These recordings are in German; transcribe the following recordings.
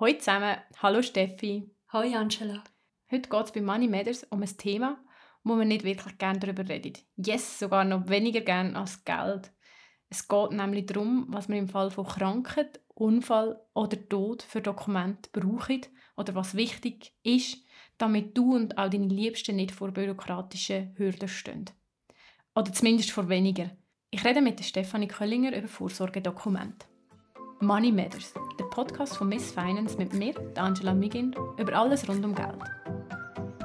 Hallo zusammen, hallo Steffi. Hallo Angela. Heute geht es bei Money Matters um ein Thema, wo man nicht wirklich gerne darüber redet. Yes, sogar noch weniger gern als Geld. Es geht nämlich darum, was man im Fall von Krankheit, Unfall oder Tod für Dokumente braucht oder was wichtig ist, damit du und auch deine Liebsten nicht vor bürokratischen Hürden stehen. Oder zumindest vor weniger. Ich rede mit Stefanie Köllinger über Vorsorgedokumente. Money Matters, der Podcast von Miss Finance mit mir, Angela Migin, über alles rund um Geld.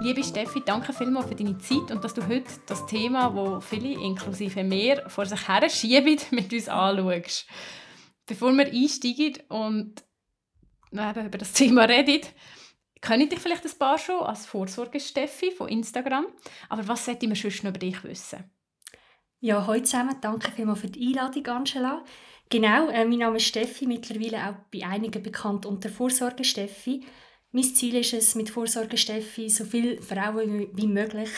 Liebe Steffi, danke vielmals für deine Zeit und dass du heute das Thema, wo viele, inklusive mir, vor sich her schieben, mit uns anschaust. Bevor wir einsteigen und über das Thema reden, kenne dich vielleicht ein paar schon als Vorsorge-Steffi von Instagram. Aber was sollte man sonst noch über dich wissen? Ja, hallo zusammen. Danke vielmals für die Einladung, Angela. Genau, äh, mein Name ist Steffi, mittlerweile auch bei einigen bekannt unter Vorsorge Steffi. Mein Ziel ist es, mit Vorsorge Steffi so viele Frauen wie möglich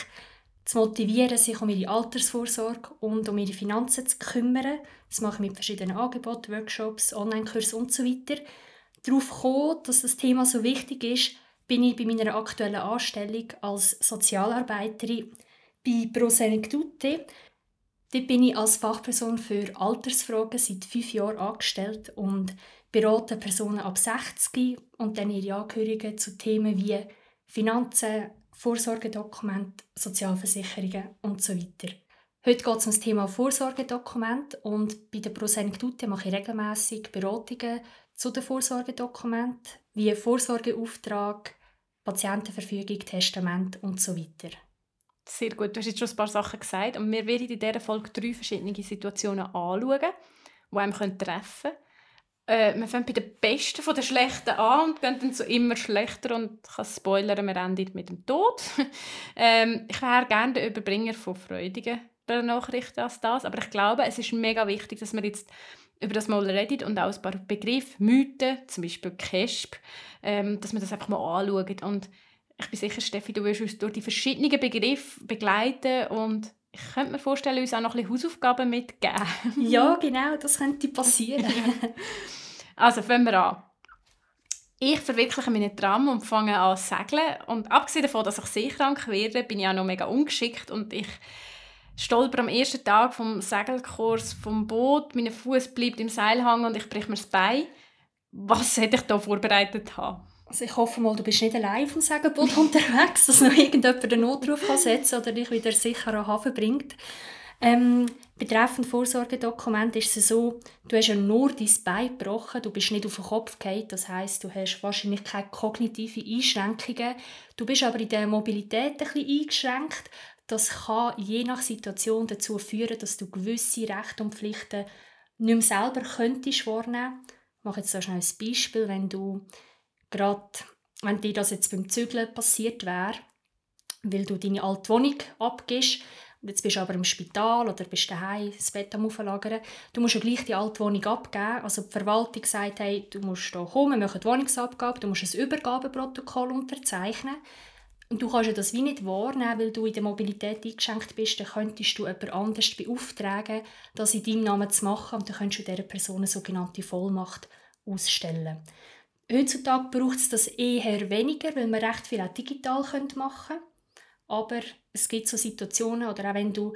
zu motivieren, sich um ihre Altersvorsorge und um ihre Finanzen zu kümmern. Das mache ich mit verschiedenen Angeboten, Workshops, Online-Kursen und so weiter. Darauf gekommen, dass das Thema so wichtig ist, bin ich bei meiner aktuellen Anstellung als Sozialarbeiterin bei Prosenektute Dort bin ich als Fachperson für Altersfragen seit fünf Jahren angestellt und berate Personen ab 60 und dann ihre Angehörigen zu Themen wie Finanzen, Vorsorgedokumente, Sozialversicherungen und so weiter. Heute geht es um das Thema Vorsorgedokument und bei der Prosenektute mache ich regelmäßig Beratungen zu den Vorsorgedokumenten wie Vorsorgeauftrag, Patientenverfügung, Testament und so weiter. Sehr gut, du hast jetzt schon ein paar Sachen gesagt und wir werden in dieser Folge drei verschiedene Situationen anschauen, die einem treffen können. Äh, wir fangen bei den besten von den schlechten an und gehen dann so immer schlechter und ich kann spoilern, wir enden mit dem Tod. ähm, ich wäre gerne der Überbringer von freudigen Nachrichten als das, aber ich glaube, es ist mega wichtig, dass wir jetzt über das mal reden und auch ein paar Begriffe, Mythen, zum Beispiel CASP, ähm, dass wir das einfach mal anschauen und ich bin sicher, Steffi, du wirst uns durch die verschiedenen Begriffe begleiten und ich könnte mir vorstellen, uns auch noch ein bisschen Hausaufgaben mitgeben. ja, genau, das könnte passieren. also, fangen wir an. Ich verwirkliche meine Traum und fange an zu segeln. Und abgesehen davon, dass ich seekrank werde, bin ich auch noch mega ungeschickt und ich stolper am ersten Tag vom Segelkurs vom Boot, mein Fuß bleibt im Seil hängen und ich breche mir das Bein. Was hätte ich da vorbereitet haben? Also ich hoffe mal, du bist nicht allein auf dem Segelboot unterwegs, dass noch irgendjemand einen Notruf kann setzen oder dich wieder sicher an Hafen bringt. Ähm, betreffend Vorsorgedokument ist es so, du hast ja nur dein Bein gebrochen, du bist nicht auf den Kopf gefallen, das heißt, du hast wahrscheinlich keine kognitive Einschränkungen. Du bist aber in der Mobilität ein bisschen eingeschränkt. Das kann je nach Situation dazu führen, dass du gewisse Rechte und Pflichten nicht mehr selber könntest wahrnehmen. Ich mache jetzt so schnell ein Beispiel, wenn du gerade wenn dir das jetzt beim Zügeln passiert wäre, weil du deine alte Wohnung abgibst und jetzt bist du aber im Spital oder bist daheim das Bett am Auflagern, du musst ja gleich die alte Wohnung abgeben. Also die Verwaltung sagt, hey, du musst hier kommen, wir machen die Wohnungsabgabe, du musst ein Übergabeprotokoll unterzeichnen. Und du kannst ja das wie nicht wahrnehmen, weil du in der Mobilität eingeschränkt bist, dann könntest du jemand anders beauftragen, das in deinem Namen zu machen und dann könntest du dieser Person eine sogenannte Vollmacht ausstellen. Heutzutage braucht es das eher weniger, weil man recht viel auch digital machen können. Aber es gibt so Situationen, oder auch wenn du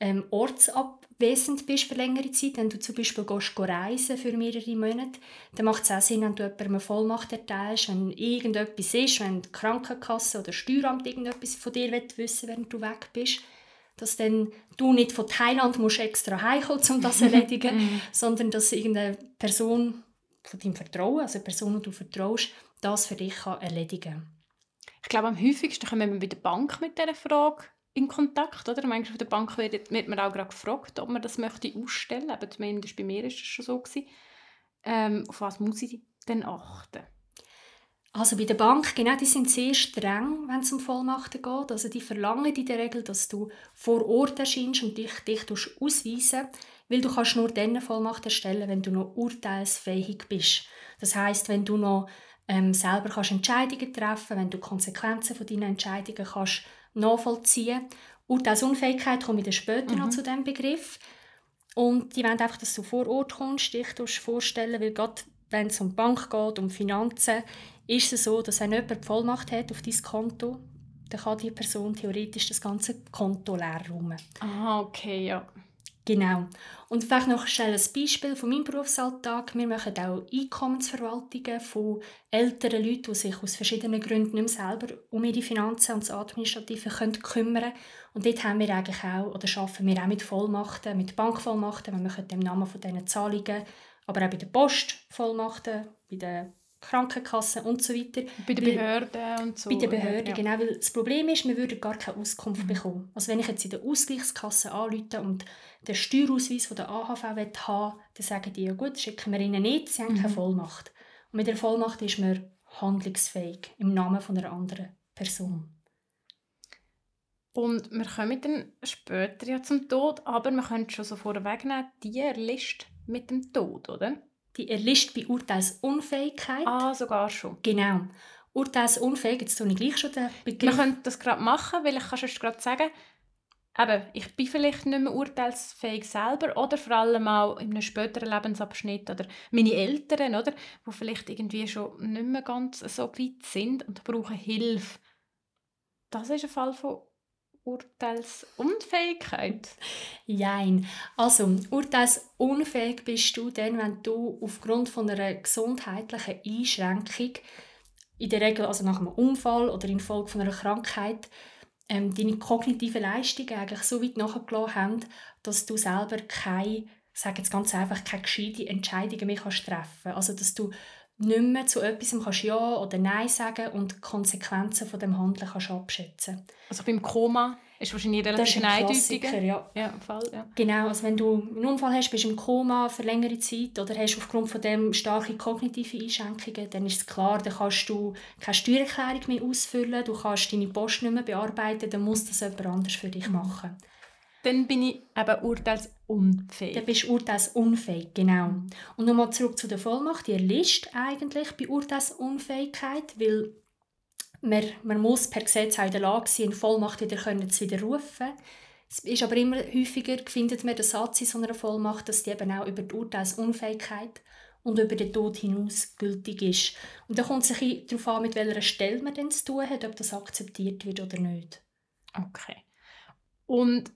ähm, ortsabwesend bist für längere Zeit, wenn du zum Beispiel gehst, reisen für mehrere Monate, dann macht es auch Sinn, wenn du jemandem eine Vollmacht erteilst, wenn irgendetwas ist, wenn die Krankenkasse oder Steueramt irgendetwas von dir wissen während du weg bist, dass dann du nicht von Thailand musst extra heimkommen, um das zu erledigen, mhm. sondern dass irgendeine Person von deinem Vertrauen, also eine Person, die du vertraust, das für dich kann erledigen kann. Ich glaube, am häufigsten kommen wir bei der Bank mit dieser Frage in Kontakt, oder? Manchmal auf der Bank wird, wird man auch gerade gefragt, ob man das möchte ausstellen möchte. Zumindest bei mir war es schon so. Ähm, auf was muss ich denn achten? Also bei der Bank, genau, die sind sehr streng, wenn es um Vollmachten geht. Also die verlangen in der Regel, dass du vor Ort erscheinst und dich, dich ausweisen weil du kannst nur dann eine Vollmacht erstellen, wenn du noch urteilsfähig bist. Das heißt, wenn du noch ähm, selber kannst Entscheidungen treffen, wenn du Konsequenzen von deinen Entscheidungen kannst nachvollziehen. Urteilsunfähigkeit komme ich dann später mhm. noch zu dem Begriff. Und die wollen einfach, dass du vor Ort kommst, dich vorstellen, weil gerade wenn es um die Bank geht, um Finanzen, ist es so, dass wenn jemand die Vollmacht hat auf dein Konto, dann kann die Person theoretisch das ganze Konto leer räumen. Ah, okay, ja. Genau. Und vielleicht noch schnell ein Beispiel von meinem Berufsalltag. Wir machen auch Einkommensverwaltungen von älteren Leuten, die sich aus verschiedenen Gründen nicht mehr selber um ihre Finanzen und das Administrative können kümmern Und dort haben wir eigentlich auch, oder arbeiten wir auch mit Vollmachten, mit Bankvollmachten. Wir machen im Namen von diesen Zahlungen, aber auch bei der Post Vollmachten, bei der Krankenkassen und so weiter. Bei den Behörden und so. Bei den Behörden, ja. genau. Weil das Problem ist, wir würden gar keine Auskunft mhm. bekommen. Also wenn ich jetzt in der Ausgleichskasse anrufe und den Steuerausweis von der AHV haben will, dann sagen die, ja gut, schicken wir ihnen nicht, sie haben mhm. keine Vollmacht. Und mit der Vollmacht ist man handlungsfähig im Namen von einer anderen Person. Und wir kommen dann später ja zum Tod, aber wir können schon so vorwegnehmen, die Liste mit dem Tod, oder? Die erlischt bei Urteilsunfähigkeit. Ah, sogar schon. Genau. Urteilsunfähig, jetzt tue ich gleich schon den Begriff. Wir können das gerade machen, weil ich kann schon gerade sagen, eben, ich bin vielleicht nicht mehr urteilsfähig selber oder vor allem auch in einem späteren Lebensabschnitt oder meine Eltern, oder, die vielleicht irgendwie schon nicht mehr ganz so weit sind und brauchen Hilfe. Das ist ein Fall von Urteilsunfähigkeit? Jein. Also, urteilsunfähig bist du dann, wenn du aufgrund von einer gesundheitlichen Einschränkung, in der Regel also nach einem Unfall oder infolge von einer Krankheit, ähm, deine kognitiven Leistungen eigentlich so weit nachgelassen haben, dass du selber keine, sage jetzt ganz einfach, keine gescheite Entscheidungen mehr kannst treffen Also, dass du nicht mehr zu etwas kannst Ja oder Nein sagen und die Konsequenzen von dem Handeln kannst abschätzen Also beim Koma ist wahrscheinlich relativ eindeutig. Ja. Ja, Fall, ja. Genau, also wenn du einen Unfall hast, bist du im Koma für längere Zeit oder hast aufgrund von dem starke kognitive Einschränkungen, dann ist es klar, dann kannst du keine Steuererklärung mehr ausfüllen, du kannst deine Post nicht mehr bearbeiten, dann muss das jemand anders für dich machen. Dann bin ich eben urteilsunfähig. Dann bist du urteilsunfähig, genau. Und nochmal zurück zu der Vollmacht. Die erlischt eigentlich bei Urteilsunfähigkeit, weil man, man muss per Gesetz auch in der Lage sein, eine Vollmacht wieder zu widerrufen. Es ist aber immer häufiger, findet man den Satz in so einer Vollmacht, dass die eben auch über die Urteilsunfähigkeit und über den Tod hinaus gültig ist. Und da kommt es sich darauf an, mit welcher Stelle man denn zu tun hat, ob das akzeptiert wird oder nicht. Okay. Und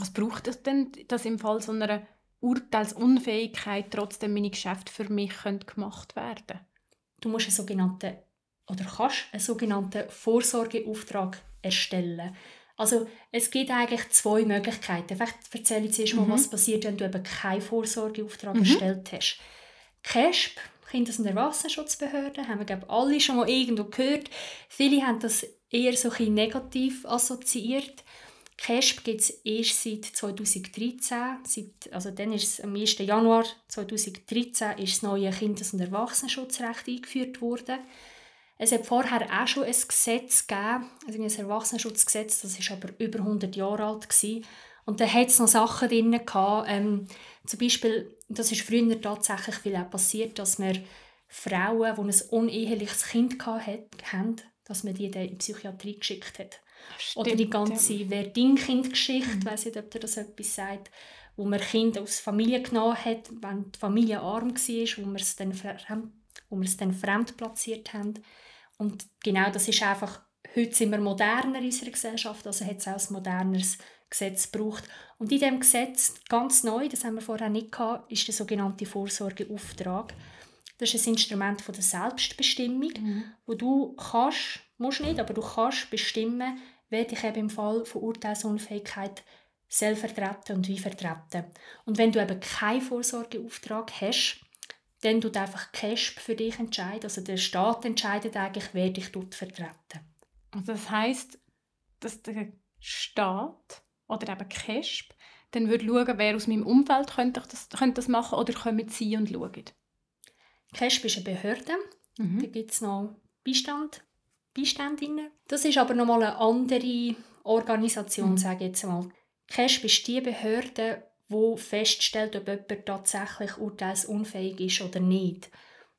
was braucht es denn, dass im Fall so einer Urteilsunfähigkeit trotzdem meine Geschäfte für mich gemacht werden? Du musst einen sogenannten oder kannst einen sogenannten Vorsorgeauftrag erstellen. Also es gibt eigentlich zwei Möglichkeiten. Vielleicht erzähle ich zuerst mal, mhm. was passiert, wenn du eben keinen Vorsorgeauftrag mhm. erstellt hast. KESP, Kindes- und Erwachsenenschutzbehörde, haben wir glaube alle schon mal irgendwo gehört. Viele haben das eher so ein negativ assoziiert. KESP gibt es erst seit 2013. Seit, also dann ist es am 1. Januar 2013 ist das neue Kindes- und Erwachsenenschutzrecht eingeführt worden. Es hat vorher auch schon ein Gesetz gegeben, also ein Erwachsenenschutzgesetz, das ist aber über 100 Jahre alt gewesen. Und da hat es noch Sachen drin ähm, zum Beispiel, das ist früher tatsächlich viel auch passiert, dass man Frauen, die ein uneheliches Kind hatten, dass man die dann in die Psychiatrie geschickt hat. Stimmt, Oder die ganze ja. Wer-Ding-Kind-Geschichte, mhm. weiß nicht, ob dir das etwas sagt, wo man Kinder aus Familie genommen hat, wenn die Familie arm war, wo man es dann, wo wir es dann fremd platziert haben. Und genau das ist einfach, heute sind wir moderner in unserer Gesellschaft, also hat es auch ein moderneres Gesetz gebraucht. Und in diesem Gesetz, ganz neu, das haben wir vorher nicht gehabt, ist der sogenannte Vorsorgeauftrag. Das ist ein Instrument von der Selbstbestimmung, mhm. wo du kannst, musst nicht, aber du kannst bestimmen, wer dich eben im Fall von Urteilsunfähigkeit soll vertreten und wie vertreten. Und wenn du eben keinen Vorsorgeauftrag hast, dann tut einfach CASP für dich entscheiden. Also der Staat entscheidet eigentlich, wer dich dort vertreten. Also das heißt, dass der Staat oder eben CASP dann würde schauen, wer aus meinem Umfeld könnte das, könnte das machen oder kommen sie und schauen. CASP ist eine Behörde. Mhm. Da gibt es noch Beistand, Beiständinnen. Das ist aber nochmal eine andere Organisation, mhm. sage ich jetzt mal. CASP ist die Behörde, wo feststellt, ob jemand tatsächlich urteilsunfähig ist oder nicht.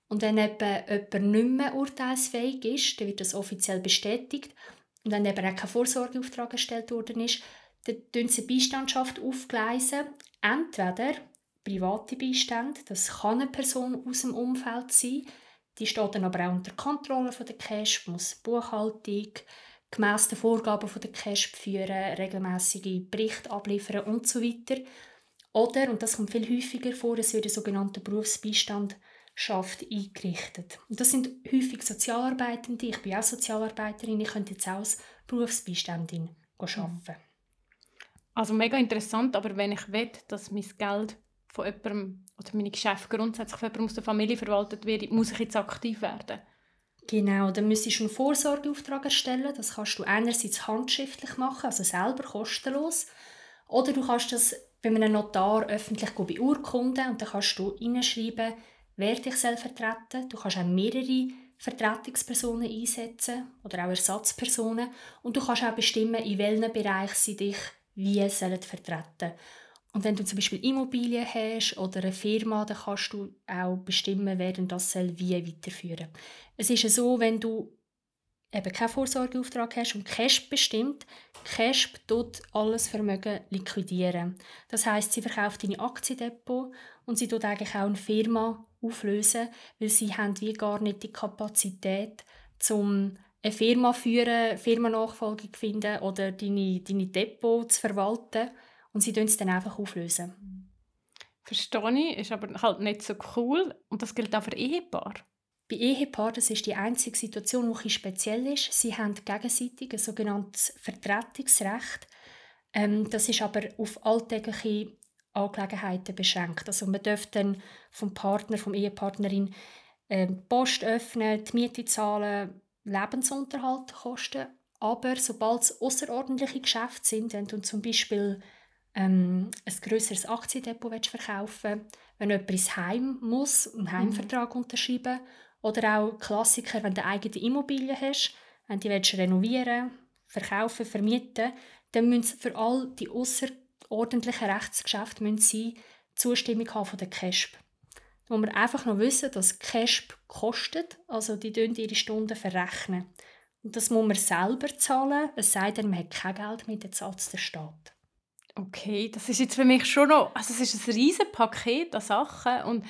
Und wenn eben jemand nicht mehr urteilsfähig ist, dann wird das offiziell bestätigt. Und wenn eben auch kein Vorsorgeauftrag erstellt worden ist, dann tun sie Beistandschaft aufgleisen. Entweder private Beistände. Das kann eine Person aus dem Umfeld sein. Die steht dann aber auch unter Kontrolle von der CASP, muss Buchhaltung gemäss den Vorgaben von der CASP führen, regelmäßige Berichte abliefern und so weiter. Oder, und das kommt viel häufiger vor, es wird ein sogenannter Berufsbeistand eingerichtet. Und das sind häufig Sozialarbeitende. Ich bin auch Sozialarbeiterin. Ich könnte jetzt auch als Berufsbeiständin arbeiten. Also mega interessant, aber wenn ich will, dass mein Geld von jemandem oder meine Geschäfte grundsätzlich von aus der Familie verwaltet wird, muss ich jetzt aktiv werden. Genau, dann müsstest du einen Vorsorgeauftrag erstellen. Das kannst du einerseits handschriftlich machen, also selber kostenlos. Oder du kannst das bei einem Notar öffentlich beurkunden und dann kannst du hineinschreiben, wer dich vertreten Du kannst auch mehrere Vertretungspersonen einsetzen oder auch Ersatzpersonen und du kannst auch bestimmen, in welchem Bereich sie dich wie sollen vertreten und wenn du zum Beispiel Immobilien hast oder eine Firma, dann kannst du auch bestimmen, wer das soll wie weiterführen Es ist so, wenn du eben keinen Vorsorgeauftrag hast und CASP bestimmt, CASP tut alles Vermögen liquidieren. Das heißt, sie verkauft deine Aktiendepot und sie tut eigentlich auch eine Firma auflösen, weil sie haben wie gar nicht die Kapazität, um eine Firma führen, Firmennachfolge zu finden oder deine, deine Depot zu verwalten und sie lösen es dann einfach auflösen. Verstehe ich, ist aber halt nicht so cool und das gilt auch für Ehepaare. Bei Ehepaaren, das ist die einzige Situation, die speziell ist. Sie haben gegenseitig ein sogenanntes Vertretungsrecht. Ähm, das ist aber auf alltägliche Angelegenheiten beschränkt. Also man darf dann vom Partner, vom Ehepartnerin äh, Post öffnen, die Miete zahlen, Lebensunterhalt kosten. Aber sobald es außerordentliche Geschäfte sind, wenn du zum Beispiel ähm, ein grösseres Aktiendepot verkaufen willst, wenn jemand ins Heim muss, einen Heimvertrag mhm. unterschreiben oder auch Klassiker, wenn du eine eigene Immobilie hast, wenn du die renovieren verkaufen, vermieten, dann müssen für all die außerordentlichen Rechtsgeschäfte müssen sie Zustimmung haben von der CASP. Da muss man einfach noch wissen, dass CASP kostet, also die ihre Stunden verrechnen. Und das muss man selber zahlen, es sei denn, man hat kein Geld mehr, dann zahlt der Staat. Okay, das ist jetzt für mich schon noch, also es ist ein riesiges Paket an Sachen und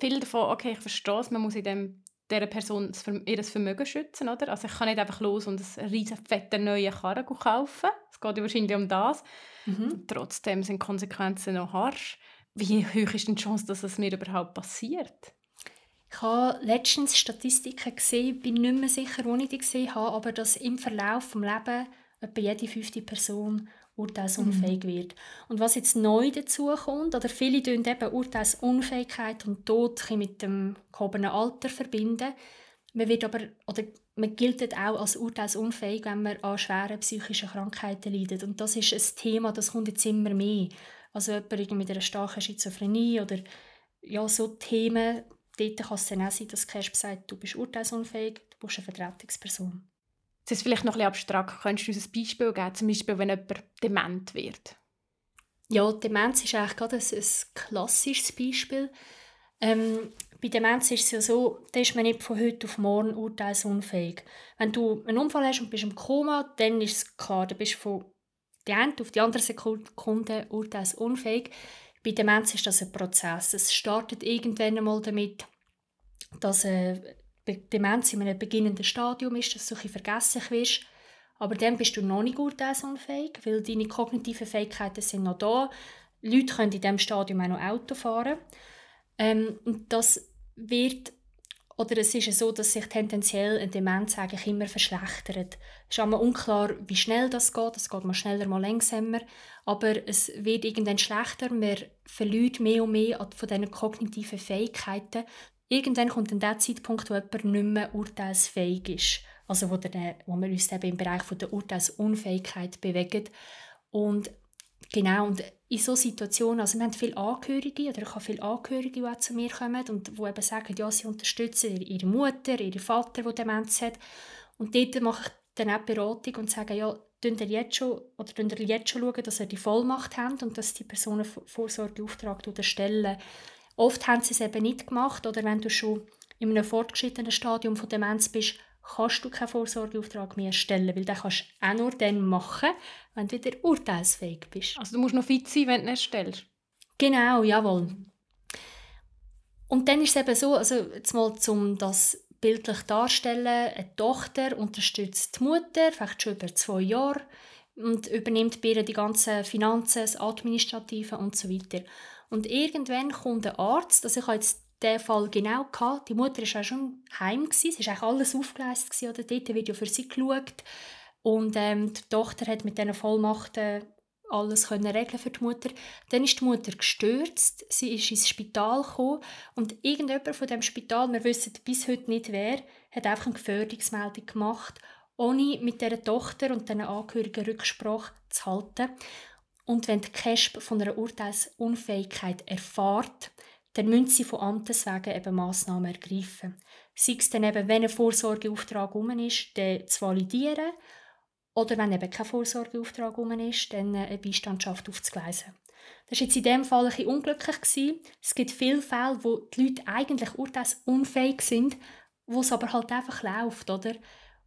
viel davon, okay, ich verstehe es, man muss in dem dieser Person ihr Vermögen schützen, oder? Also ich kann nicht einfach los und einen riesen fetten neuen Karren kaufen. Es geht wahrscheinlich um das. Mhm. Trotzdem sind die Konsequenzen noch harsch. Wie hoch ist die Chance, dass es mir überhaupt passiert? Ich habe letztens Statistiken gesehen, bin nicht mehr sicher, wo ich die gesehen habe, aber dass im Verlauf des Lebens etwa jede fünfte Person urteilsunfähig mhm. wird. Und was jetzt neu dazu kommt, oder viele tun eben Urteilsunfähigkeit und Tod mit dem gehobenen Alter verbinden. Man wird aber, oder man gilt auch als urteilsunfähig, wenn man an schweren psychischen Krankheiten leidet. Und das ist ein Thema, das kommt jetzt immer mehr. Also jemand mit einer starken Schizophrenie oder ja, so Themen, dort kann es dann auch sein, dass Cash sagt, du bist urteilsunfähig, du bist eine Vertretungsperson. Das ist vielleicht noch ein bisschen abstrakt. Könntest du uns ein Beispiel geben, zum Beispiel, wenn jemand dement wird? Ja, Demenz ist eigentlich gerade ein, ein klassisches Beispiel. Ähm, bei Demenz ist es ja so, da ist man nicht von heute auf morgen urteilsunfähig. Wenn du einen Unfall hast und bist im Koma, dann ist es klar, du bist von der einen auf die andere Sekunde urteilsunfähig. Bei Demenz ist das ein Prozess. Es startet irgendwann einmal damit, dass äh, Demenz in einem beginnenden Stadium ist, dass du ein vergesslich wirst. Aber dann bist du noch nicht urteilsunfähig, weil deine kognitiven Fähigkeiten sind noch da. Leute können in diesem Stadium auch noch Auto fahren. Ähm, das wird, oder es ist so, dass sich tendenziell eine Demenz eigentlich immer verschlechtert. Es ist immer unklar, wie schnell das geht. Es geht mal schneller, mal langsamer. Aber es wird irgendwann schlechter. Man verliert mehr und mehr von diesen kognitiven Fähigkeiten, irgendwann kommt dann der Zeitpunkt, wo jemand nicht mehr urteilsfähig ist. Also wo, der, wo wir uns eben im Bereich von der Urteilsunfähigkeit bewegen. Und genau, und in solchen Situationen, also wir haben viele Angehörige, oder ich habe viele Angehörige, die zu mir kommen und die eben sagen, ja, sie unterstützen ihre Mutter, ihren Vater, der Demenz hat. Und dort mache ich dann auch Beratung und sage, ja, schauen ihr jetzt schon, oder ihr jetzt schon schauen, dass ihr die Vollmacht habt und dass die Personen Vorsorgeauftrag erstellen Oft haben sie es eben nicht gemacht oder wenn du schon in einem fortgeschrittenen Stadium von Demenz bist, kannst du keinen Vorsorgeauftrag mehr erstellen, weil den kannst du auch nur dann machen, wenn du wieder urteilsfähig bist. Also du musst noch fit sein, wenn du ihn erstellst? Genau, jawohl. Und dann ist es eben so, also jetzt mal zum das bildlich darstellen, eine Tochter unterstützt die Mutter, vielleicht schon über zwei Jahre, und übernimmt bei ihr die ganzen Finanzen, das Administrative und so weiter. Und irgendwann kommt ein Arzt, also ich habe jetzt den Fall genau gehabt, die Mutter war auch schon heim, gewesen, es war alles aufgeleistet, oder dort wird ja für sie geschaut. Und ähm, die Tochter hat mit diesen Vollmachten alles können regeln für die Mutter. Dann ist die Mutter gestürzt, sie ist ins Spital gekommen und irgendjemand von dem Spital, wir wissen bis heute nicht wer, hat einfach eine Gefährdungsmeldung gemacht, ohne mit der Tochter und den Angehörigen Rücksprache zu halten. Und wenn die KESB von einer Urteilsunfähigkeit erfahrt, dann müssen sie von Amtes wegen eben Massnahmen ergreifen. Sei es dann eben, wenn ein Vorsorgeauftrag um ist, den zu validieren oder wenn eben kein Vorsorgeauftrag um ist, dann eine Beistandschaft aufzugleisen. Das war jetzt in diesem Fall ein bisschen unglücklich. Es gibt viele Fälle, wo die Leute eigentlich urteilsunfähig sind, wo es aber halt einfach läuft, oder?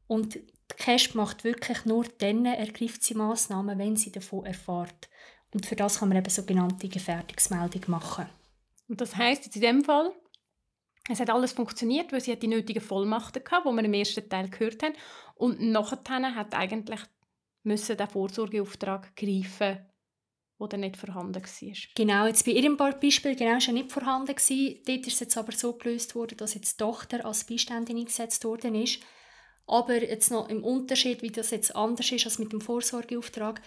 Und die CASP macht wirklich nur dann ergreift sie Massnahmen, wenn sie davon erfährt. Und für das kann man eben sogenannte Gefährdungsmeldung machen. Und das heißt jetzt in dem Fall, es hat alles funktioniert, weil sie hat die nötigen Vollmachten hatte, die wir im ersten Teil gehört haben. Und nachher hat eigentlich müssen der Vorsorgeauftrag greifen, der dann nicht vorhanden war. Genau, jetzt bei ihrem Beispiel genau er nicht vorhanden gewesen. Dort ist es jetzt aber so gelöst worden, dass jetzt die Tochter als Beiständin eingesetzt worden ist. Aber jetzt noch im Unterschied, wie das jetzt anders ist als mit dem Vorsorgeauftrag,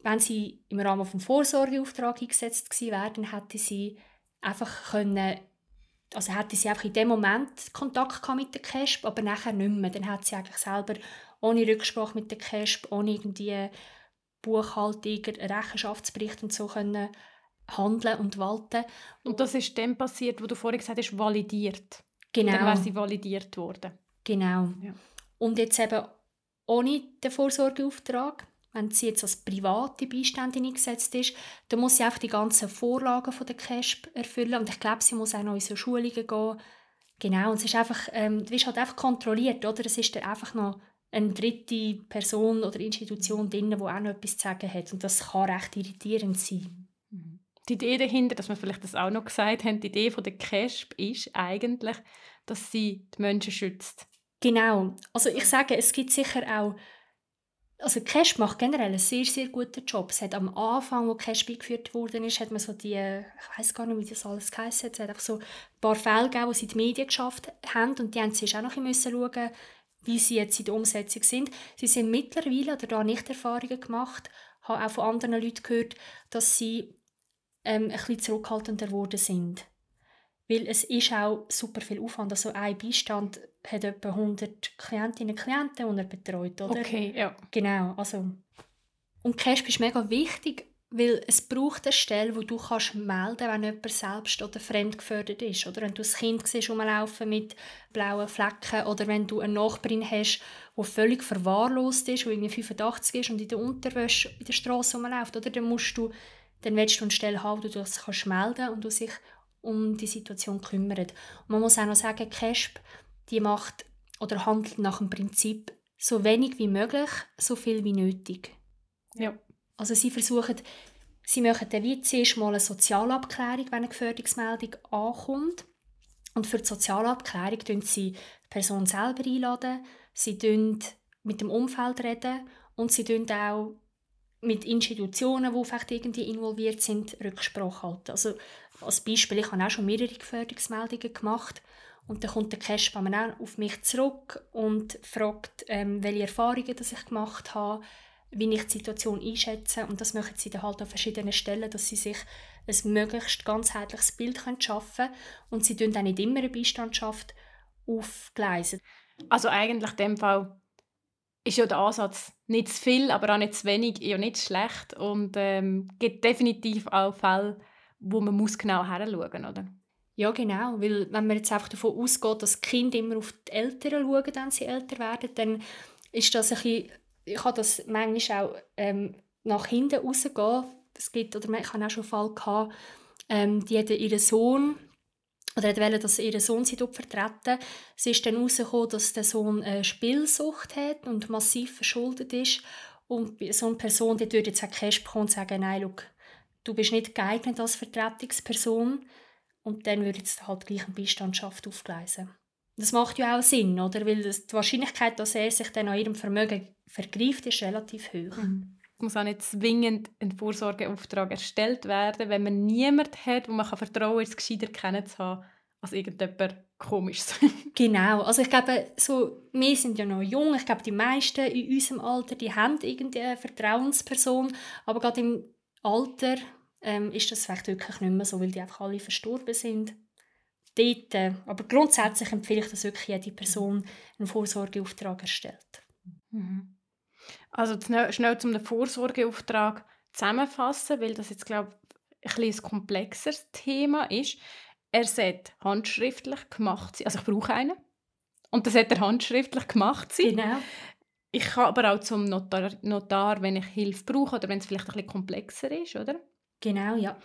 wenn sie im Rahmen des Vorsorgeauftrags eingesetzt gewesen wäre, dann hätte sie einfach können, also hätte sie einfach in dem Moment Kontakt mit der CASP, aber nachher nicht mehr. Dann hat sie eigentlich selber ohne Rücksprache mit der CASP, ohne irgendwie Buchhaltung, Rechenschaftsbericht und so können handeln und walten. Und das ist dann passiert, wo du vorhin gesagt hast, validiert. Genau. Dann wäre sie validiert worden. Genau. Ja. Und jetzt eben ohne den Vorsorgeauftrag, wenn sie jetzt als private Beiständin eingesetzt ist, dann muss sie auch die ganzen Vorlagen von der CASP erfüllen und ich glaube, sie muss auch noch in so Schulungen gehen. Genau, und es ist einfach, ähm, du wirst halt einfach kontrolliert, oder? Es ist dann einfach noch eine dritte Person oder Institution drin, die auch noch etwas zu sagen hat und das kann recht irritierend sein. Mhm. Die Idee dahinter, dass wir vielleicht das auch noch gesagt haben, die Idee von der CASP ist eigentlich, dass sie die Menschen schützt. Genau. Also ich sage, es gibt sicher auch also Cash macht generell einen sehr, sehr guten Job. Es hat am Anfang, wo Cash eingeführt worden ist, hat man so die, ich weiß gar nicht, wie das alles geheißen hat, es hat einfach so ein paar Fälle gegeben, die sie in die Medien geschafft haben und die haben sich auch noch ein bisschen schauen wie sie jetzt in der Umsetzung sind. Sie sind mittlerweile, oder da nicht Erfahrungen gemacht, habe auch von anderen Leuten gehört, dass sie ähm, ein bisschen zurückhaltender geworden sind. Weil es ist auch super viel Aufwand. Also ein Beistand hat etwa 100 Klientinnen und Klienten, die er betreut, oder? Okay, ja. Genau, also... Und CASP ist mega wichtig, weil es braucht eine Stelle, wo du kannst melden wenn jemand selbst oder fremdgefördert ist. Oder wenn du ein Kind siehst, rumlaufen mit blauen Flecken oder wenn du eine Nachbarin hast, die völlig verwahrlost ist, die irgendwie 85 ist und in der Unterwäsche in der Straße rumläuft, oder? Dann musst du, dann willst du eine Stelle haben, wo du das kannst melden und du sich um die Situation kümmert. Und man muss auch noch sagen, CASP, die macht oder handelt nach dem Prinzip so wenig wie möglich, so viel wie nötig. Ja. Also sie versuchen, sie machen dann wie zuerst mal eine Sozialabklärung, wenn eine Gefährdungsmeldung ankommt. Und für die Sozialabklärung laden sie die Person selber einladen, sie reden mit dem Umfeld reden und sie reden auch mit Institutionen, die vielleicht irgendwie involviert sind, Rücksprache halten. Also als Beispiel, ich habe auch schon mehrere Gefährdungsmeldungen gemacht und dann kommt der Cashman auch auf mich zurück und fragt, ähm, welche Erfahrungen das ich gemacht habe, wie ich die Situation einschätze und das machen sie dann halt an verschiedenen Stellen, dass sie sich ein möglichst ganzheitliches Bild schaffen können und sie tun dann nicht immer eine Beistandschaft aufgleisen. Also eigentlich in dem Fall ist ja der Ansatz nicht zu viel, aber auch nicht zu wenig, ja nicht schlecht und ähm, gibt definitiv auch Fälle, wo man muss genau hinschauen muss, oder? Ja, genau, weil wenn man jetzt einfach davon ausgeht, dass Kinder immer auf die Eltern schauen, wenn sie älter werden, dann ist das ein bisschen, ich habe das manchmal auch ähm, nach hinten rausgehen, es gibt, oder ich habe auch schon einen Fall gehabt, ähm, die hatten ihren Sohn oder wollte, dass ihr Sohn sie dort vertreten. Es ist dann herausgekommen, dass der Sohn eine Spielsucht hat und massiv verschuldet ist. Und so eine Person, die würde jetzt Cash bekommen und sagen, nein, look, du bist nicht geeignet als Vertretungsperson. und dann würde es halt gleich eine Beistandschaft aufgleisen. Das macht ja auch Sinn, oder? Weil die Wahrscheinlichkeit, dass er sich dann an ihrem Vermögen vergreift, ist relativ hoch. Mhm. Es muss auch nicht zwingend ein Vorsorgeauftrag erstellt werden, wenn man niemanden hat, wo man kann vertrauen kann, es gescheiter kennenzuhaben als irgendjemand komisches. genau, also ich glaube, so, wir sind ja noch jung, ich glaube, die meisten in unserem Alter, die haben irgendeine Vertrauensperson, aber gerade im Alter ähm, ist das vielleicht wirklich nicht mehr so, weil die einfach alle verstorben sind. Dort, äh, aber grundsätzlich empfehle ich, dass wirklich jede Person einen Vorsorgeauftrag erstellt. Mhm. Also schnell zum Vorsorgeauftrag zusammenfassen, weil das jetzt glaube ich ein, ein komplexeres Thema ist. Er sollte handschriftlich gemacht sein. Also ich brauche einen. Und das sollte er handschriftlich gemacht sein. Genau. Ich kann aber auch zum Notar, Notar, wenn ich Hilfe brauche oder wenn es vielleicht ein bisschen komplexer ist, oder? Genau, ja.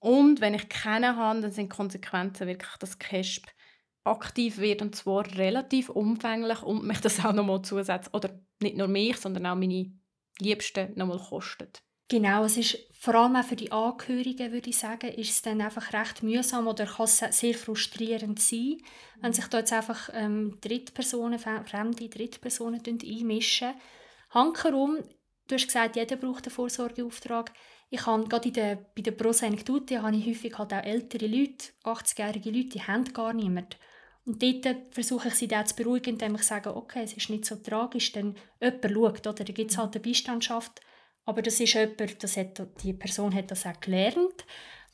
Und wenn ich keinen habe, dann sind Konsequenzen wirklich, dass CASP aktiv wird und zwar relativ umfänglich und mich das auch nochmal zusätzlich, oder nicht nur mich, sondern auch meine Liebsten nochmal kostet. Genau, es ist vor allem auch für die Angehörigen, würde ich sagen, ist es dann einfach recht mühsam oder kann es sehr frustrierend sein, wenn sich da jetzt einfach ähm, Drittpersonen, fremde Drittpersonen einmischen. Hankerum, du hast gesagt, jeder braucht einen Vorsorgeauftrag. Ich habe gerade in der, bei der Prosenektute habe ich häufig halt auch ältere Leute, 80-jährige Leute, die haben gar niemand. Und dort versuche ich sie dann zu beruhigen, indem ich sage, okay, es ist nicht so tragisch, denn jemand schaut, oder? Da gibt es halt eine Beistandschaft, aber das ist jemand, das hat, die Person hat das auch gelernt.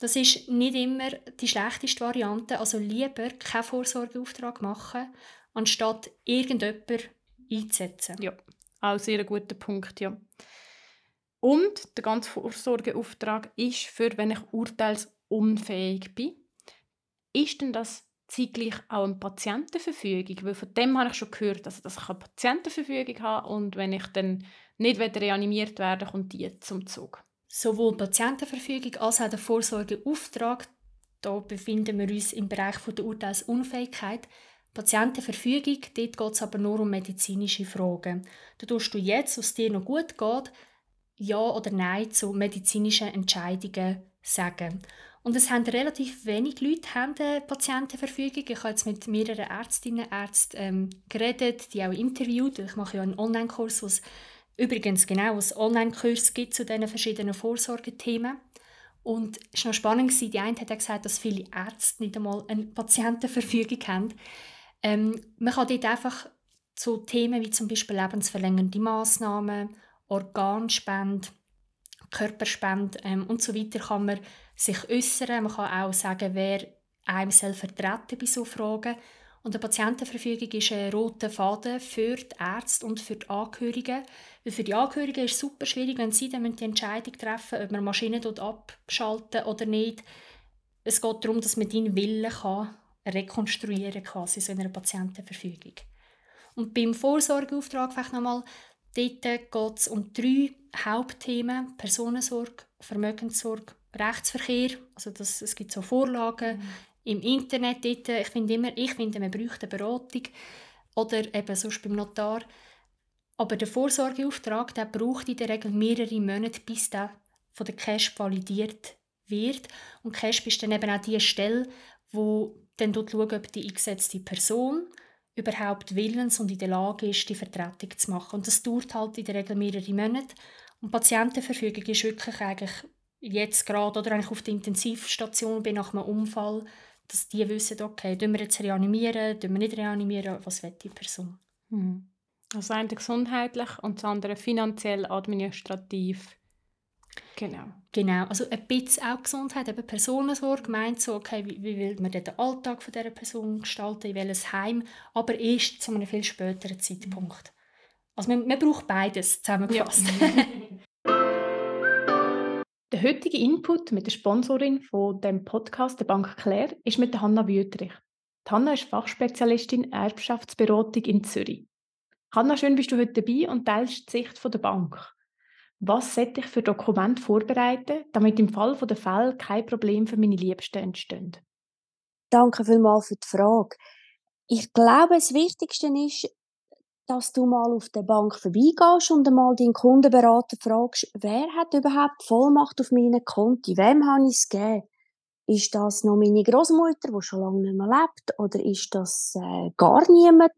Das ist nicht immer die schlechteste Variante. Also lieber keinen Vorsorgeauftrag machen, anstatt irgendjemand einzusetzen. Ja, auch sehr guter Punkt, ja. Und der ganze Vorsorgeauftrag ist für, wenn ich urteilsunfähig bin, ist denn das zeitgleich auch eine Patientenverfügung? Weil von dem habe ich schon gehört, dass das kann Patientenverfügung haben und wenn ich dann nicht reanimiert werden kommt die zum Zug. Sowohl Patientenverfügung als auch der Vorsorgeauftrag, da befinden wir uns im Bereich der Urteilsunfähigkeit. Patientenverfügung, dort geht es aber nur um medizinische Fragen. Da tust du jetzt, was dir noch gut geht, Ja oder Nein zu medizinischen Entscheidungen sagen. Und es haben relativ wenig Leute haben eine Patientenverfügung. Ich habe jetzt mit mehreren Ärztinnen und Ärzten ähm, geredet, die auch interviewt. Ich mache ja einen Online-Kurs, wo es übrigens genau einen Online-Kurs gibt zu diesen verschiedenen Vorsorgethemen. Und es war noch spannend, die eine hat gesagt, dass viele Ärzte nicht einmal eine Patientenverfügung haben. Ähm, man kann dort einfach zu Themen wie zum Beispiel lebensverlängernde Massnahmen, Organspende, Körperspende ähm, und so weiter kann man sich äußern. Man kann auch sagen, wer einem soll vertreten bei solchen Fragen. Und eine Patientenverfügung ist ein roter Faden für die Ärzte und für die Angehörigen. Weil für die Angehörigen ist es super schwierig, wenn sie dann die Entscheidung treffen ob man Maschinen abschalten oder nicht. Es geht darum, dass man deinen Willen kann rekonstruieren kann, in einer Patientenverfügung. Und beim Vorsorgeauftrag vielleicht nochmal, dort geht es um drei Hauptthemen. Personensorge, Vermögenssorge, Rechtsverkehr. Also das, es gibt so Vorlagen mhm. im Internet. Dort, ich finde immer, ich finde, man bräuchte eine Beratung. Oder eben sonst beim Notar. Aber der Vorsorgeauftrag der braucht in der Regel mehrere Monate, bis der von der Cash validiert wird. Und Cash ist dann eben auch die Stelle, wo dann schaut, ob die eingesetzte Person überhaupt willens und in der Lage ist, die Vertretung zu machen. Und das dauert halt in der Regel mehrere Monate. Und Patientenverfügung ist wirklich eigentlich jetzt gerade oder eigentlich auf der Intensivstation bin nach einem Unfall, dass die wissen, okay, tun wir jetzt reanimieren, tun wir nicht reanimieren, was will die Person. Mhm. Also eine gesundheitlich und das andere finanziell, administrativ. Genau. Genau, also ein bisschen auch Gesundheit, eben Personensorge meint so, okay, wie, wie will man den Alltag von dieser Person gestalten, in welches Heim, aber erst zu einem viel späteren Zeitpunkt. Also man, man braucht beides zusammengefasst. Ja. der heutige Input mit der Sponsorin von dem Podcast der Bank Claire ist mit der Hanna Wüterich. Die Hanna ist Fachspezialistin Erbschaftsberatung in Zürich. Hanna, schön bist du heute dabei und teilst die Sicht der Bank. Was sollte ich für Dokumente vorbereiten, damit im Fall der Fälle kein Problem für meine Liebsten entstehen? Danke vielmals für die Frage. Ich glaube, das Wichtigste ist, dass du mal auf der Bank vorbeigehst und einmal deinen Kundenberater fragst, wer hat überhaupt Vollmacht auf meinen Konti? Wem habe ich es gegeben? Ist das noch meine Großmutter, die schon lange nicht mehr lebt? Oder ist das äh, gar niemand?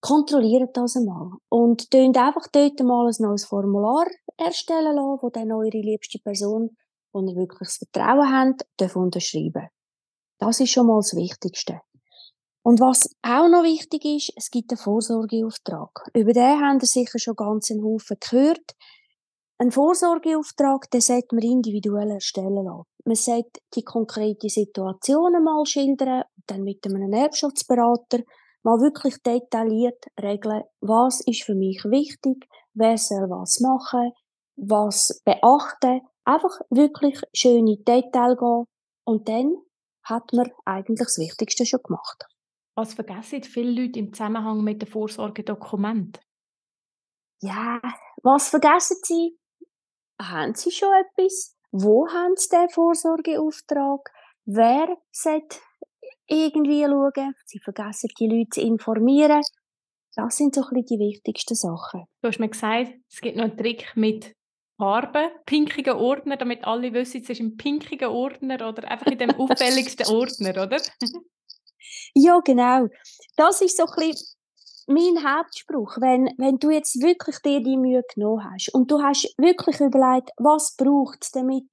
Kontrolliert das einmal. Und tönt einfach dort mal ein neues Formular erstellen lassen, wo dann eure liebste Person, wo ihr wirklich das Vertrauen habt, darf unterschreiben. Das ist schon mal das Wichtigste. Und was auch noch wichtig ist, es gibt einen Vorsorgeauftrag. Über den haben ihr sicher schon ganz einen Haufen gehört. Ein Vorsorgeauftrag, den sollte man individuell erstellen lassen. Man sollte die konkrete Situation mal schildern, dann mit einem Erbschaftsberater mal wirklich detailliert regeln, was ist für mich wichtig, wer soll was machen, was beachten. Einfach wirklich schöne Details gehen und dann hat man eigentlich das Wichtigste schon gemacht. Was vergessen viele Leute im Zusammenhang mit dem Vorsorgedokument? Ja, was vergessen sie? Haben sie schon etwas? Wo haben sie den Vorsorgeauftrag? Wer sollte irgendwie schauen? Sie vergessen die Leute zu informieren. Das sind so ein die wichtigsten Sachen. Du hast mir gesagt, es gibt noch einen Trick mit Farben, pinkigen Ordner, damit alle wissen, es ist ein pinkiger Ordner oder einfach in dem auffälligsten Ordner, oder? Ja, genau. Das ist so ein bisschen mein Hauptspruch. Wenn, wenn du jetzt wirklich dir die Mühe genommen hast und du hast wirklich überlegt, was braucht es, damit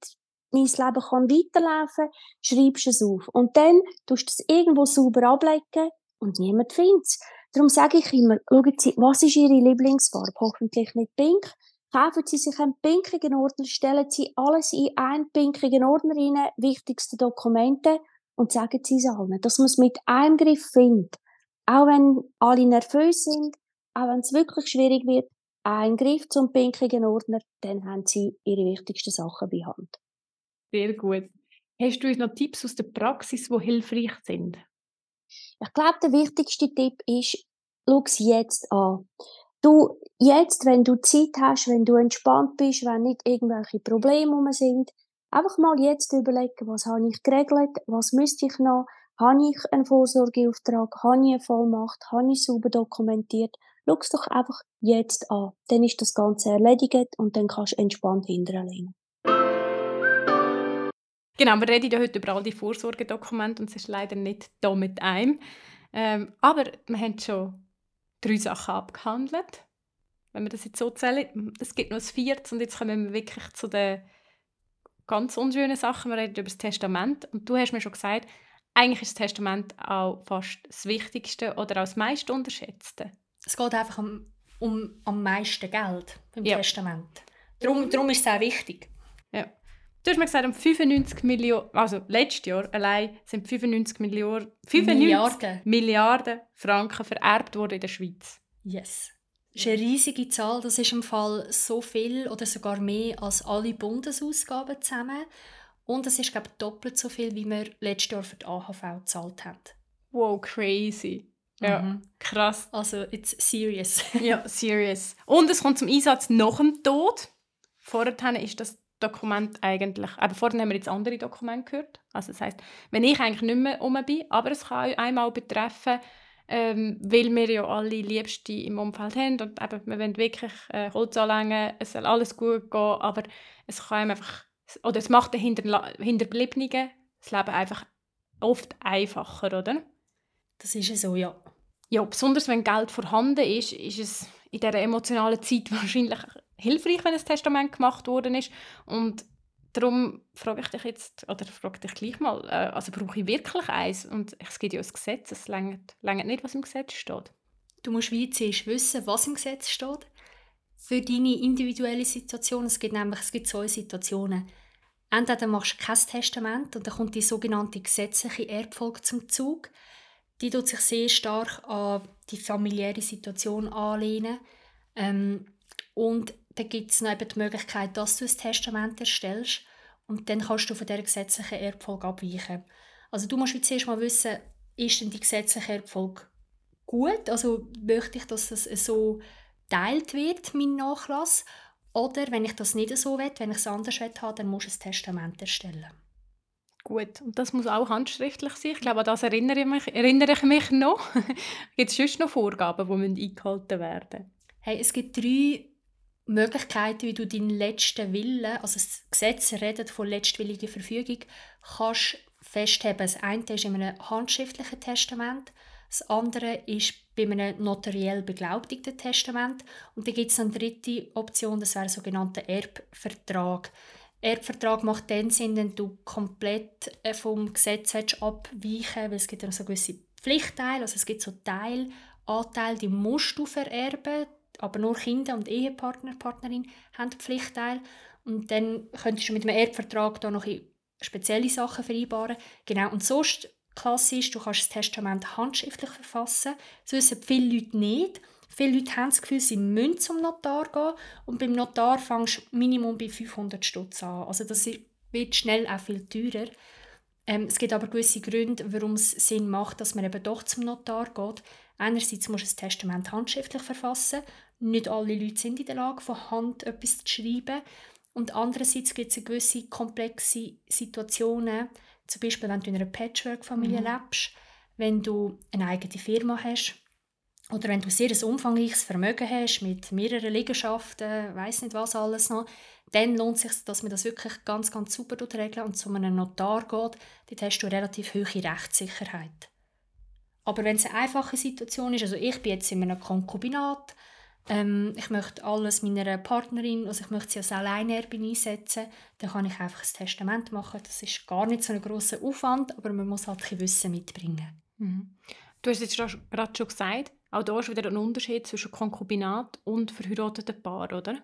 mein Leben kann weiterlaufen kann, schreibst es auf. Und dann tust du es irgendwo sauber ablegen und niemand findet es. Darum sage ich immer, schauen Sie, was ist Ihre Lieblingsfarbe? Hoffentlich nicht pink. Kaufen Sie sich einen pinkigen Ordner, stellen Sie alles in einen pinkigen Ordner rein, wichtigste Dokumente, und sagen sie es allen, dass man es mit einem Griff findet. Auch wenn alle nervös sind, auch wenn es wirklich schwierig wird, ein Griff zum pinkigen Ordner, dann haben sie ihre wichtigsten Sachen bei Hand. Sehr gut. Hast du uns noch Tipps aus der Praxis, die hilfreich sind? Ich glaube, der wichtigste Tipp ist, schau es jetzt an. Du, jetzt, wenn du Zeit hast, wenn du entspannt bist, wenn nicht irgendwelche Probleme sind, Einfach mal jetzt überlegen, was habe ich geregelt, was müsste ich noch, habe ich einen Vorsorgeauftrag, habe ich eine Vollmacht, habe ich sauber dokumentiert. Schau es doch einfach jetzt an. Dann ist das Ganze erledigt und dann kannst du entspannt hinterlegen. Genau, wir reden ja heute über all die Vorsorgedokumente und es ist leider nicht da mit einem. Ähm, aber wir haben schon drei Sachen abgehandelt, wenn wir das jetzt so zählen. Es gibt noch ein viertes und jetzt kommen wir wirklich zu den ganz unschönen Sachen. Wir reden über das Testament. Und du hast mir schon gesagt, eigentlich ist das Testament auch fast das Wichtigste oder auch das meist Unterschätzte. Es geht einfach um, um am meisten Geld beim ja. Testament. Darum, darum ist es auch wichtig. Ja. Du hast mir gesagt, um 95 Millionen, also letztes Jahr allein sind 95 Millionen, 95 Milliarden. Milliarden Franken vererbt worden in der Schweiz. Yes. Das ist eine riesige Zahl. Das ist im Fall so viel oder sogar mehr als alle Bundesausgaben zusammen. Und es ist, glaube ich, doppelt so viel, wie wir letztes Jahr für die AHV gezahlt haben. Wow, crazy. Ja, mhm. krass. Also, it's serious. ja, serious. Und es kommt zum Einsatz nach dem Tod. Vorher ist das Dokument eigentlich, aber vorher haben wir jetzt andere Dokumente gehört. Also das heißt, wenn ich eigentlich nicht mehr um bin, aber es kann einmal betreffen, ähm, weil wir ja alle Liebste im Umfeld haben und eben, wir wollen wirklich äh, Holz anlegen, es soll alles gut gehen, aber es kann einfach, oder es macht den Hinterla Hinterbliebenen das Leben einfach oft einfacher, oder? Das ist so, ja. Ja, besonders wenn Geld vorhanden ist, ist es in dieser emotionalen Zeit wahrscheinlich hilfreich, wenn ein Testament gemacht worden ist und Darum frage ich dich jetzt, oder frage dich gleich mal, äh, also brauche ich wirklich eins? Und es gibt ja ein Gesetz, es längert nicht, was im Gesetz steht. Du musst zuerst wissen, was im Gesetz steht. Für deine individuelle Situation, es gibt nämlich es gibt zwei Situationen. Entweder machst du kein Testament und dann kommt die sogenannte gesetzliche Erbfolge zum Zug. Die tut sich sehr stark an die familiäre Situation anlehnen. Ähm, und dann gibt es noch eben die Möglichkeit, dass du ein Testament erstellst und dann kannst du von dieser gesetzlichen Erbfolge abweichen. Also du musst jetzt zuerst mal wissen, ist denn die gesetzliche Erbfolge gut? Also möchte ich, dass das so teilt wird, mein Nachlass? Oder wenn ich das nicht so will, wenn ich es anders will, dann muss ich ein Testament erstellen. Gut, und das muss auch handschriftlich sein. Ich glaube, an das erinnere ich mich, erinnere ich mich noch. gibt es sonst noch Vorgaben, die eingehalten werden müssen? Hey, es gibt drei Möglichkeiten, wie du deinen letzten Willen, also das Gesetz redet von letztwilliger Verfügung, kannst festheben. Das eine ist in einem handschriftlichen Testament, das andere ist bei einem notariell beglaubigten Testament und dann gibt es eine dritte Option, das wäre ein sogenannter Erbvertrag. Erbvertrag macht dann Sinn, wenn du komplett äh, vom Gesetz abweichen weil es gibt dann so gewisse Pflichtteile, also es gibt so Teilanteile, die musst du vererben, aber nur Kinder und Ehepartner, Partnerin haben Pflichtteil und dann könntest du mit einem Erbvertrag da noch spezielle Sachen vereinbaren. Genau, und sonst klassisch, du kannst das Testament handschriftlich verfassen. Das wissen viele Leute nicht. Viele Leute haben das Gefühl, sie müssen zum Notar gehen und beim Notar fängst du Minimum bei 500 Stutz an. Also das wird schnell auch viel teurer. Ähm, es gibt aber gewisse Gründe, warum es Sinn macht, dass man eben doch zum Notar geht. Einerseits musst du das Testament handschriftlich verfassen. Nicht alle Leute sind in der Lage, von Hand etwas zu schreiben. Und andererseits gibt es gewisse komplexe Situationen, zum Beispiel wenn du in einer Patchwork-Familie mhm. lebst, wenn du eine eigene Firma hast oder wenn du sehr ein umfangreiches Vermögen hast mit mehreren Liegenschaften, weiß nicht was alles noch, dann lohnt es sich, dass man das wirklich ganz, ganz super regeln und zu einem Notar geht. Dort hast du relativ hohe Rechtssicherheit. Aber wenn es eine einfache Situation ist, also ich bin jetzt in einem Konkubinat, ähm, ich möchte alles meiner Partnerin, also ich möchte sie als Alleinerbin einsetzen, dann kann ich einfach ein Testament machen. Das ist gar nicht so ein grosser Aufwand, aber man muss halt ein Wissen mitbringen. Mhm. Du hast jetzt gerade schon gesagt, auch da ist wieder ein Unterschied zwischen Konkubinat und verheirateten Paar, oder?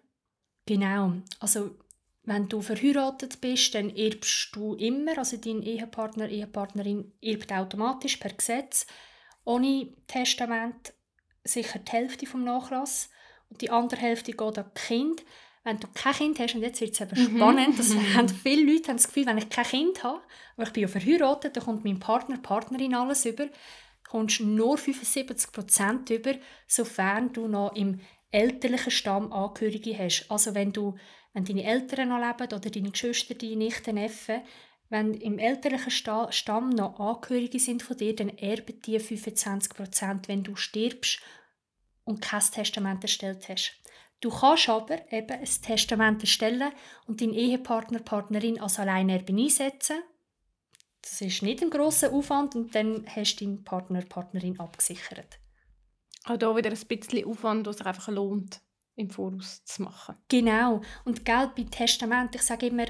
Genau. Also wenn du verheiratet bist, dann erbst du immer, also dein Ehepartner, Ehepartnerin erbt automatisch per Gesetz, ohne Testament sicher die Hälfte vom Nachlass und die andere Hälfte geht an Kind. Wenn du kein Kind hast, und jetzt wird es eben mhm. spannend, das haben viele Leute haben das Gefühl, wenn ich kein Kind habe, aber ich bin ja verheiratet, dann kommt mein Partner, Partnerin alles über, kommst nur 75% über, sofern du noch im elterlichen Stamm Angehörige hast. Also wenn du, wenn deine Eltern noch leben oder deine Geschwister, deine Nichten, Neffen, wenn im elterlichen Stamm noch Angehörige sind von dir, dann erben die 25%, wenn du stirbst und kein Testament erstellt hast. Du kannst aber eben ein Testament erstellen und deinen Ehepartner, Partnerin als Alleinerbin einsetzen. Das ist nicht ein grosser Aufwand und dann hast du deinen Partner, Partnerin abgesichert. Auch hier wieder ein bisschen Aufwand, was sich einfach lohnt, im Voraus zu machen. Genau. Und Geld bei Testament, ich sage immer,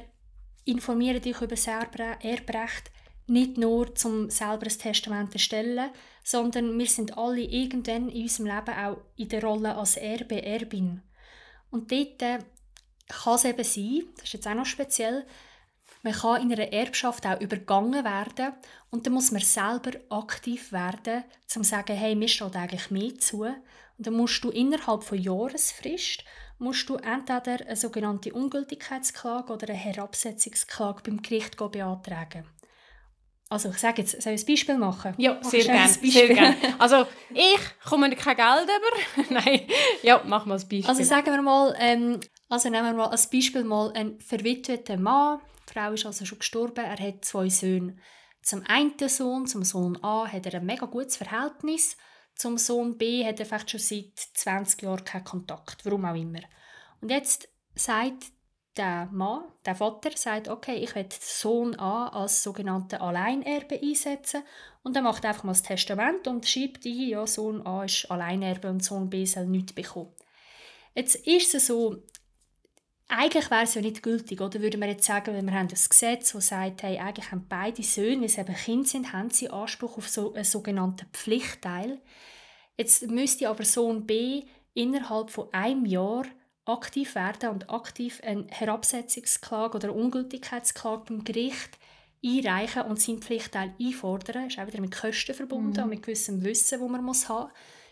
informiere dich über das Erbrecht nicht nur zum selber ein Testament zu erstellen, sondern wir sind alle irgendwann in unserem Leben auch in der Rolle als Erbe, Erbin. Und dort äh, kann es eben sein, das ist jetzt auch noch speziell, man kann in einer Erbschaft auch übergangen werden und dann muss man selber aktiv werden, um zu sagen, hey, mir steht eigentlich mehr zu. Und dann musst du innerhalb von Jahresfrist musst du entweder eine sogenannte Ungültigkeitsklage oder eine Herabsetzungsklage beim Gericht beantragen. Also ich sage jetzt, soll ich ein Beispiel machen? Ja, sehr gerne. Sehr gern. Also ich komme kein Geld über. Nein, ja, mach mal ein Beispiel. Also sagen wir mal, ähm, also nehmen wir mal als Beispiel mal einen verwitweten Mann. Die Frau ist also schon gestorben, er hat zwei Söhne. Zum einen Sohn, zum Sohn A, hat er ein mega gutes Verhältnis. Zum Sohn B hat er vielleicht schon seit 20 Jahren keinen Kontakt, warum auch immer. Und jetzt sagt der Mann, der Vater, sagt, okay, ich will Sohn A als sogenannten Alleinerbe einsetzen und er macht einfach mal das Testament und schreibt ein, ja, Sohn A ist Alleinerbe und Sohn B soll nichts bekommen. Jetzt ist es so, eigentlich wäre es ja nicht gültig, oder würde man jetzt sagen, wenn wir haben das Gesetz, das sagt, hey, eigentlich haben beide Söhne, wenn sie eben Kinder sind, haben sie Anspruch auf so einen sogenannten Pflichtteil. Jetzt müsste aber Sohn B innerhalb von einem Jahr aktiv werden und aktiv eine Herabsetzungsklage oder Ungültigkeitsklage beim Gericht einreichen und seinen Pflichtteil einfordern. Das ist auch wieder mit Kosten verbunden mhm. und mit gewissem Wissen, das man muss haben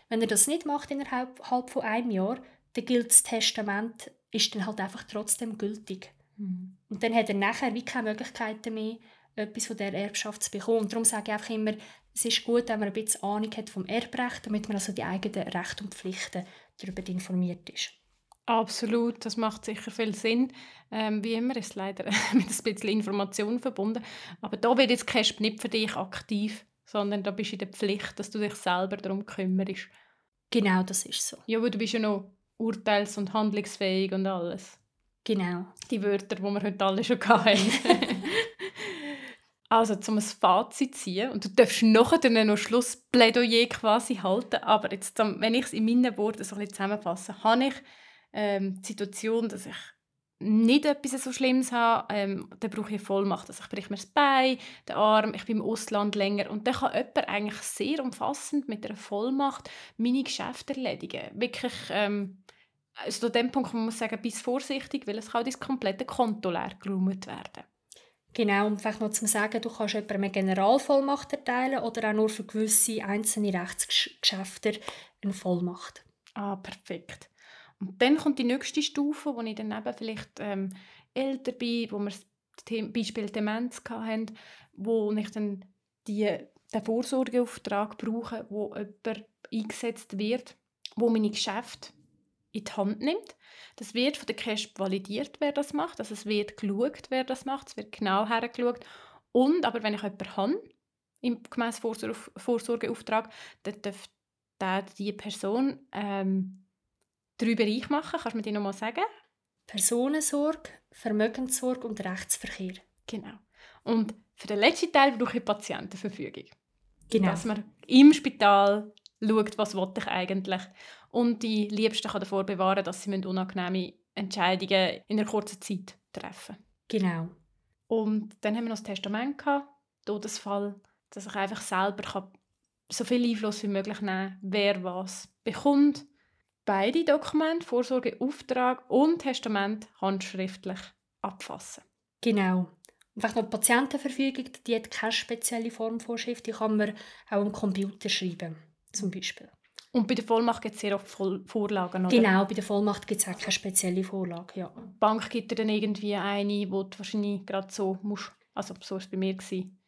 Wenn er das nicht macht innerhalb von einem Jahr, dann gilt das Testament, ist dann halt einfach trotzdem gültig. Mhm. Und dann hat er nachher wie keine Möglichkeiten mehr, etwas von der Erbschaft zu bekommen. Und darum sage ich einfach immer, es ist gut, wenn man ein bisschen Ahnung hat vom Erbrecht, damit man also die eigenen Rechte und Pflichten darüber informiert ist. Absolut, das macht sicher viel Sinn. Ähm, wie immer ist es leider mit ein bisschen Information verbunden. Aber da wird jetzt CASP nicht für dich aktiv, sondern da bist du in der Pflicht, dass du dich selber darum kümmerst. Genau, das ist so. Ja, aber du bist ja noch urteils- und handlungsfähig und alles. Genau. Die Wörter, die wir heute alle schon hatten. Also, um ein Fazit zu ziehen, und du darfst nachher noch Schlussplädoyer quasi halten, aber jetzt, wenn ich es in meinen Worten so ein bisschen zusammenfasse, habe ich ähm, die Situation, dass ich nicht etwas so Schlimmes habe, ähm, dann brauche ich eine Vollmacht. Also ich breche mir das Bein, den Arm, ich bin im Ausland länger. Und dann kann jemand eigentlich sehr umfassend mit einer Vollmacht meine Geschäfte erledigen. Wirklich, ähm, also an dem Punkt man muss sagen, bis vorsichtig, weil es kann dein komplette Konto leer geräumt werden. Genau, um vielleicht noch zu sagen, du kannst jemandem eine Generalvollmacht erteilen oder auch nur für gewisse einzelne Rechtsgeschäfte eine Vollmacht. Ah, perfekt. Und dann kommt die nächste Stufe, wo ich dann eben vielleicht ähm, älter bin, wo wir das Beispiel Demenz hatten, wo ich dann die, den Vorsorgeauftrag brauche, wo jemand eingesetzt wird, wo meine Geschäfte in die Hand nimmt. Das wird von der Cash validiert, wer das macht. Also es wird geschaut, wer das macht. Es wird genau hergeschaut. Und, aber wenn ich jemanden habe, im gemäß Vorsorgeauftrag, dann darf der, die Person ähm, drei Bereiche machen. Kannst du mir die nochmal sagen? Personensorge, Vermögenssorge und Rechtsverkehr. Genau. Und für den letzten Teil brauche ich Patientenverfügung. Genau. Dass man im Spital schaut, was ich eigentlich und die Liebsten kann davor bewahren, dass sie unangenehme Entscheidungen in einer kurzen Zeit treffen Genau. Und dann haben wir noch das Testament gehabt, Todesfall, dass ich einfach selber kann so viel Einfluss wie möglich nehmen wer was bekommt. Beide Dokumente, Vorsorgeauftrag und Testament, handschriftlich abfassen. Genau. Und vielleicht noch die Patientenverfügung, die hat keine spezielle Formvorschrift, die kann man auch am Computer schreiben, zum Beispiel. Und bei der Vollmacht gibt es sehr oft Vorlagen, oder? Genau, bei der Vollmacht gibt es auch keine spezielle Vorlage, ja. Die Bank gibt dir dann irgendwie eine, wo du wahrscheinlich gerade so musst, also so war es bei mir, gewesen,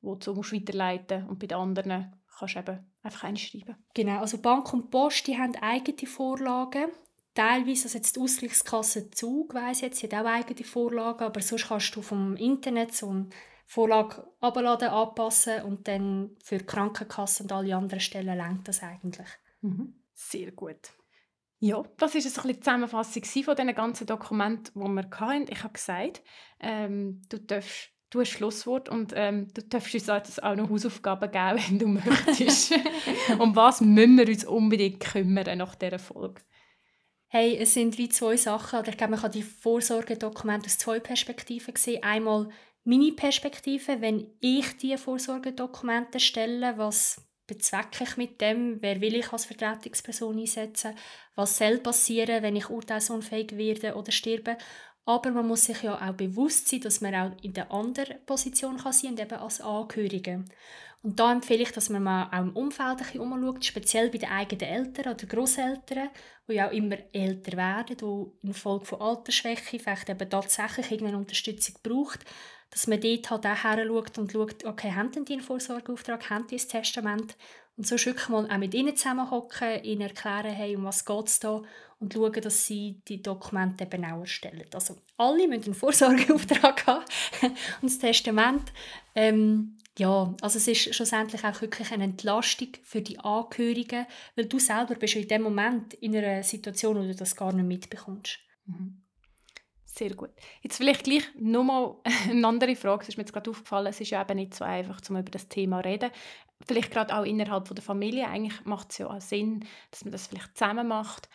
wo du so musst weiterleiten und bei den anderen kannst du eben einfach einschreiben. Genau, also Bank und Post, die haben eigene Vorlagen. Teilweise, also jetzt die Ausgleichskasse Zug, weiss jetzt, sie hat auch eigene Vorlagen, aber sonst kannst du vom Internet so eine Vorlage abladen, anpassen und dann für die Krankenkasse und alle anderen Stellen lenkt das eigentlich. Mhm. Sehr gut. Ja, das war ein die Zusammenfassung von diesen ganzen Dokumenten, die wir hatten. Ich habe gesagt, ähm, du darfst du hast Schlusswort und ähm, du darfst uns auch noch Hausaufgaben geben, wenn du möchtest. um was müssen wir uns unbedingt kümmern nach dieser Folge? Hey, es sind wie zwei Sachen. ich glaube, man kann die Vorsorgedokumente aus zwei Perspektiven sehen. Einmal meine Perspektive, wenn ich die Vorsorgedokumente stelle, was bezwecke ich mit dem, wer will ich als Vertretungsperson einsetzen, was soll passieren, wenn ich urteilsunfähig werde oder sterbe. Aber man muss sich ja auch bewusst sein, dass man auch in der anderen Position kann sein und eben als Angehörige. Und da empfehle ich, dass man mal auch im Umfeld ein bisschen speziell bei den eigenen Eltern oder Großeltern, die ja auch immer älter werden, die infolge von Altersschwäche vielleicht eben tatsächlich irgendeine Unterstützung braucht, dass man dort halt auch her schaut und schaut, okay, haben die einen Vorsorgeauftrag, haben die ein Testament und so wirklich mal auch mit ihnen zusammenhocken, ihnen erklären, hey, um was geht es da und schauen, dass sie die Dokumente eben auch erstellen. Also alle müssen einen Vorsorgeauftrag haben und das Testament, ähm, ja, also es ist schlussendlich auch wirklich eine Entlastung für die Angehörigen, weil du selber bist in dem Moment in einer Situation, wo du das gar nicht mitbekommst. Mhm. Sehr gut. Jetzt vielleicht gleich nochmal eine andere Frage. Es ist mir jetzt gerade aufgefallen, es ist ja eben nicht so einfach, um über das Thema zu reden. Vielleicht gerade auch innerhalb der Familie. Eigentlich macht es ja auch Sinn, dass man das vielleicht zusammen macht.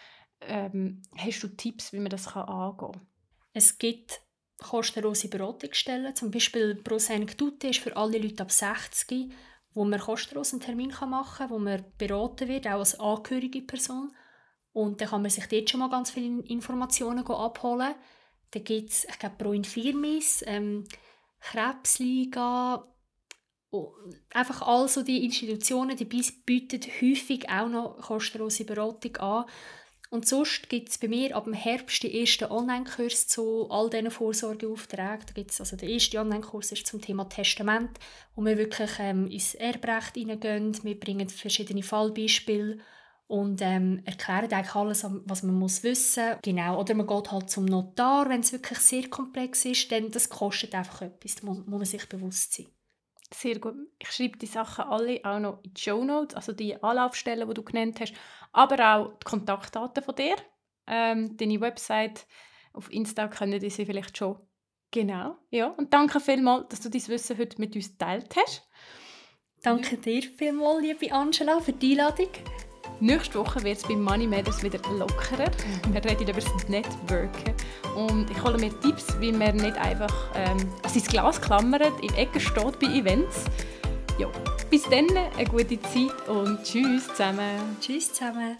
Ähm, hast du Tipps, wie man das kann angehen kann? Es gibt kostenlose Beratungsstellen. Zum Beispiel Pro Senectute ist für alle Leute ab 60, wo man kostenlos einen Termin machen kann, wo man beraten wird, auch als angehörige Person. Und dann kann man sich dort schon mal ganz viele Informationen abholen. Dann gibt es, ich glaube, Pro Infirmis, ähm, Krebsliga, oh, einfach all so die Institutionen, die bieten häufig auch noch kostenlose Beratung an. Und sonst gibt es bei mir ab dem Herbst die ersten Online-Kurs zu all diesen Vorsorgeaufträgen. Da gibt's, also der erste Online-Kurs ist zum Thema Testament, wo wir wirklich ähm, ins Erbrecht hineingehen. Wir bringen verschiedene Fallbeispiele und ähm, erklären eigentlich alles, was man muss wissen Genau, oder man geht halt zum Notar, wenn es wirklich sehr komplex ist, denn das kostet einfach etwas, da muss, muss man sich bewusst sein. Sehr gut. Ich schreibe die Sachen alle auch noch in die Show Notes, also die Anlaufstellen, die du genannt hast, aber auch die Kontaktdaten von dir. Ähm, deine Website auf Insta können die sie vielleicht schon Genau, ja. Und danke vielmals, dass du dein Wissen heute mit uns geteilt hast. Danke dir vielmals, liebe Angela, für die Einladung. Nächste Woche wird es bei Money Matters wieder lockerer. Wir reden über das Networken. Und ich hole mir Tipps, wie man nicht einfach ähm, sein Glas klammert, in der Ecke steht bei Events. Ja, bis dann, eine gute Zeit und tschüss zusammen. Tschüss zusammen.